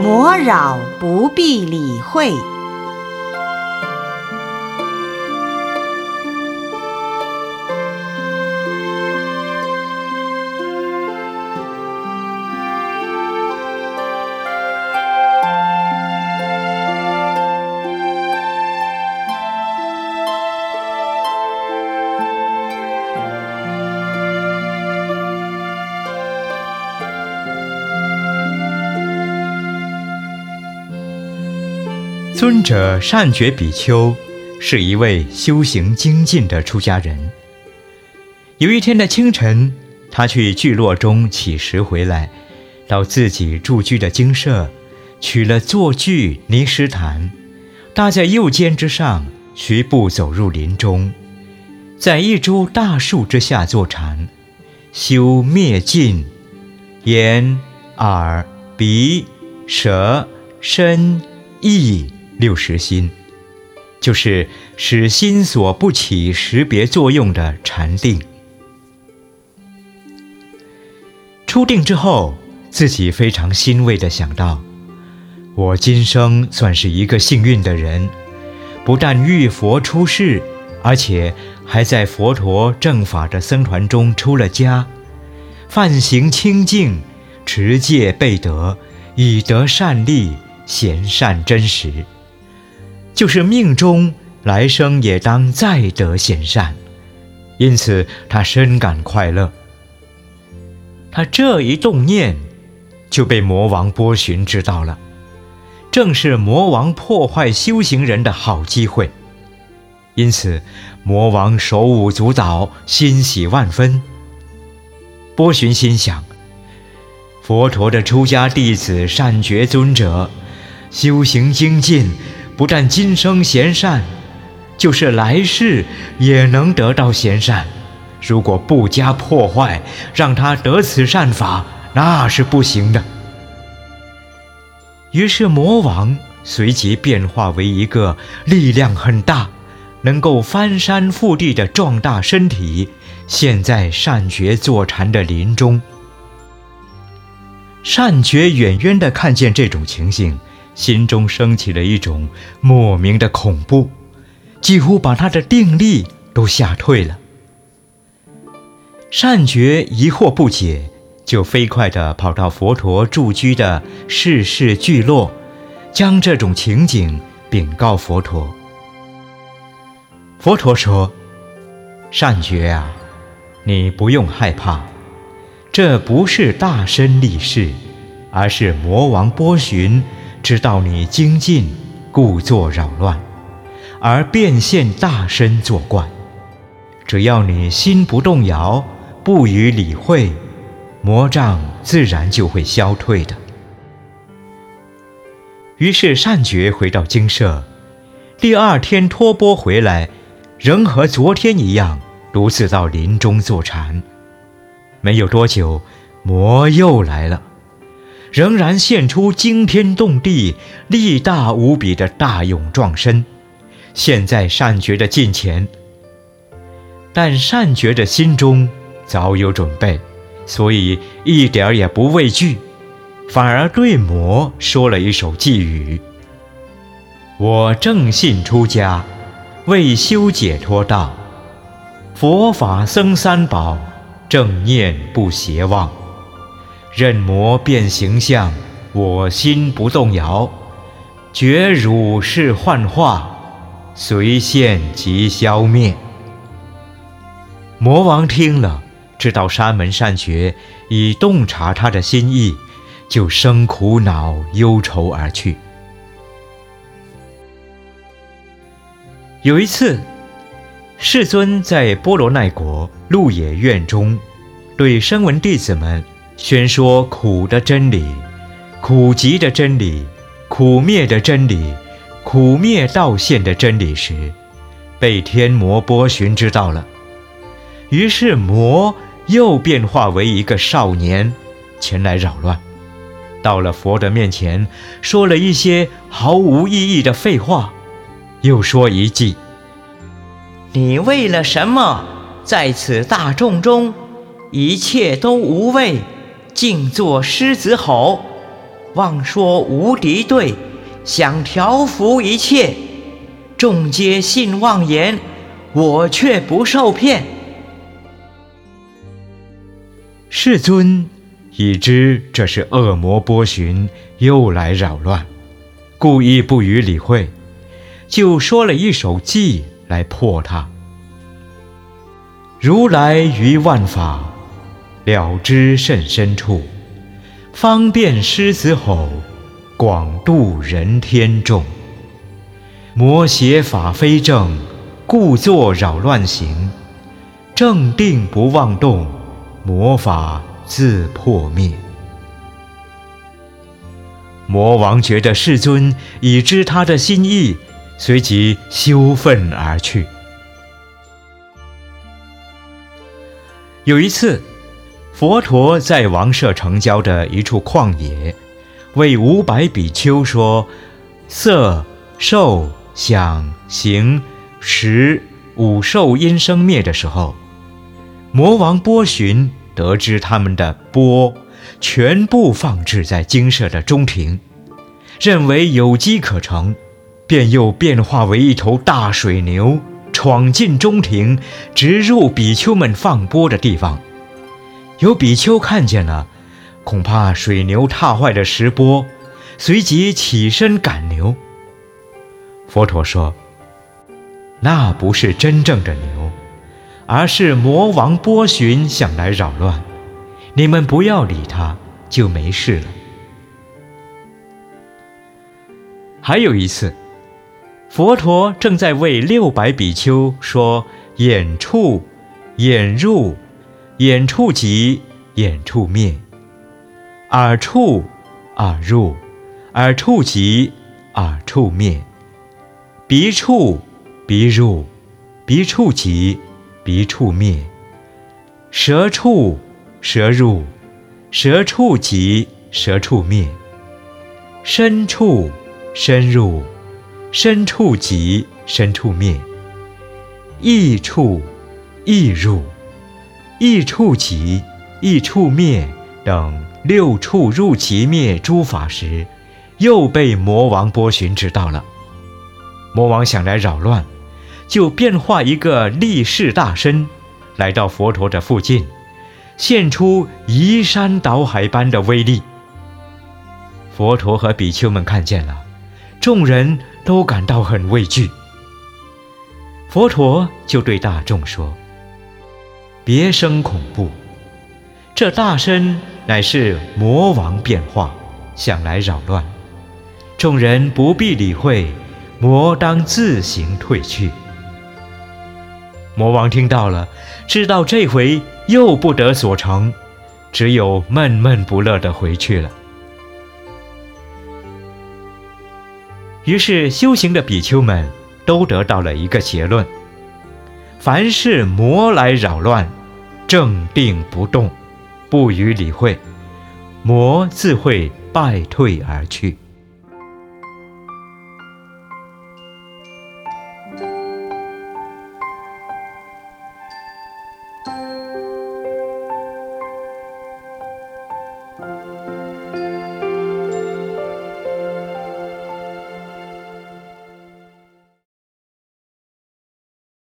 魔扰不必理会。尊者善觉比丘是一位修行精进的出家人。有一天的清晨，他去聚落中乞食回来，到自己住居的精舍，取了坐具泥石毯，搭在右肩之上，徐步走入林中，在一株大树之下坐禅，修灭尽眼、耳、鼻、舌、身、意。六识心，就是使心所不起识别作用的禅定。出定之后，自己非常欣慰地想到：我今生算是一个幸运的人，不但遇佛出世，而且还在佛陀正法的僧团中出了家，犯行清净，持戒备德，以德善利，贤善真实。就是命中来生也当再得贤善，因此他深感快乐。他这一动念，就被魔王波旬知道了，正是魔王破坏修行人的好机会。因此，魔王手舞足蹈，欣喜万分。波旬心想：佛陀的出家弟子善觉尊者，修行精进。不但今生贤善，就是来世也能得到贤善。如果不加破坏，让他得此善法，那是不行的。于是魔王随即变化为一个力量很大、能够翻山覆地的壮大身体，现在善觉坐禅的林中。善觉远远地看见这种情形。心中升起了一种莫名的恐怖，几乎把他的定力都吓退了。善觉疑惑不解，就飞快地跑到佛陀住居的世事聚落，将这种情景禀告佛陀。佛陀说：“善觉啊，你不用害怕，这不是大身立誓，而是魔王波旬。”知道你精进，故作扰乱，而变现大身作怪。只要你心不动摇，不予理会，魔障自然就会消退的。于是善觉回到精舍，第二天托钵回来，仍和昨天一样，独自到林中坐禅。没有多久，魔又来了。仍然现出惊天动地、力大无比的大勇壮身，现在善觉的近前。但善觉的心中早有准备，所以一点也不畏惧，反而对魔说了一首寄语：“我正信出家，为修解脱道，佛法僧三宝，正念不邪妄。”任魔变形象，我心不动摇，觉汝是幻化，随现即消灭。魔王听了，知道沙门善觉已洞察他的心意，就生苦恼忧愁而去。有一次，世尊在波罗奈国鹿野苑中，对声闻弟子们。宣说苦的真理，苦集的真理，苦灭的真理，苦灭道现的真理时，被天魔波旬知道了。于是魔又变化为一个少年，前来扰乱。到了佛的面前，说了一些毫无意义的废话，又说一句：“你为了什么在此大众中，一切都无畏？”静坐狮子吼，妄说无敌对，想调伏一切，众皆信妄言，我却不受骗。世尊已知这是恶魔波旬又来扰乱，故意不予理会，就说了一首偈来破他。如来于万法了知甚深处，方便狮子吼，广度人天众。魔邪法非正，故作扰乱行。正定不妄动，魔法自破灭。魔王觉得世尊已知他的心意，随即羞愤而去。有一次，佛陀在王舍城郊的一处旷野，为五百比丘说色、受、想、行、识五受因生灭的时候，魔王波旬得知他们的钵全部放置在精舍的中庭，认为有机可乘，便又变化为一头大水牛。闯进中庭，直入比丘们放钵的地方。有比丘看见了，恐怕水牛踏坏了石钵，随即起身赶牛。佛陀说：“那不是真正的牛，而是魔王波旬想来扰乱，你们不要理他，就没事了。”还有一次。佛陀正在为六百比丘说眼触、眼入、眼触即眼触灭；耳触、耳入、耳触即耳触灭；鼻触、鼻入、鼻触即鼻触灭；舌触、舌入、舌触即舌触灭；身触、身入。身处即身处灭，意处意入，一处即意处灭等六处入即灭诸法时，又被魔王波旬知道了。魔王想来扰乱，就变化一个力士大身，来到佛陀的附近，现出移山倒海般的威力。佛陀和比丘们看见了，众人。都感到很畏惧，佛陀就对大众说：“别生恐怖，这大身乃是魔王变化，想来扰乱，众人不必理会，魔当自行退去。”魔王听到了，知道这回又不得所成，只有闷闷不乐地回去了。于是，修行的比丘们都得到了一个结论：凡是魔来扰乱，正定不动，不予理会，魔自会败退而去。